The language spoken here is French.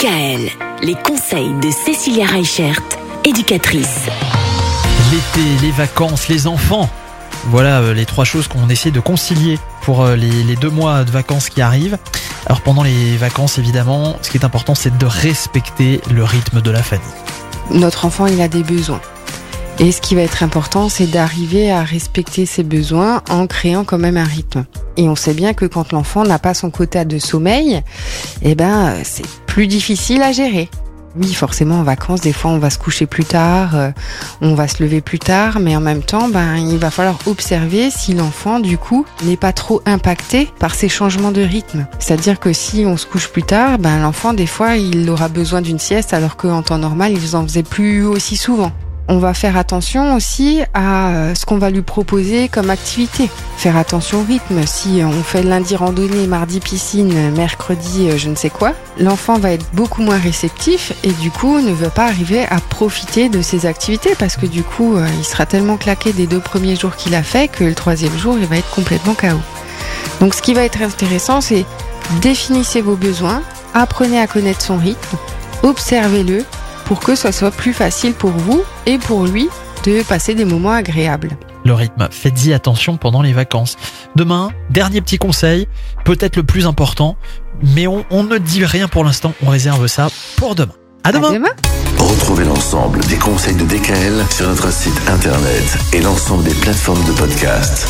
DKL, les conseils de Cécilia Reichert, éducatrice. L'été, les vacances, les enfants. Voilà euh, les trois choses qu'on essaie de concilier pour euh, les, les deux mois de vacances qui arrivent. Alors pendant les vacances, évidemment, ce qui est important, c'est de respecter le rythme de la famille. Notre enfant, il a des besoins. Et ce qui va être important, c'est d'arriver à respecter ses besoins en créant quand même un rythme. Et on sait bien que quand l'enfant n'a pas son quota de sommeil, eh ben, c'est plus difficile à gérer. Oui, forcément, en vacances, des fois, on va se coucher plus tard, euh, on va se lever plus tard, mais en même temps, ben, il va falloir observer si l'enfant, du coup, n'est pas trop impacté par ces changements de rythme. C'est-à-dire que si on se couche plus tard, ben, l'enfant, des fois, il aura besoin d'une sieste, alors qu'en temps normal, il en faisait plus aussi souvent. On va faire attention aussi à euh, ce qu'on va lui proposer comme activité. Faire attention au rythme. Si on fait lundi randonnée, mardi piscine, mercredi euh, je ne sais quoi, l'enfant va être beaucoup moins réceptif et du coup ne veut pas arriver à profiter de ses activités parce que du coup euh, il sera tellement claqué des deux premiers jours qu'il a fait que le troisième jour il va être complètement KO. Donc ce qui va être intéressant c'est définissez vos besoins, apprenez à connaître son rythme, observez-le pour que ce soit plus facile pour vous et pour lui de passer des moments agréables. Le rythme, faites-y attention pendant les vacances. Demain, dernier petit conseil, peut-être le plus important, mais on, on ne dit rien pour l'instant, on réserve ça pour demain. À demain. À demain. Retrouvez l'ensemble des conseils de DKL sur notre site internet et l'ensemble des plateformes de podcast.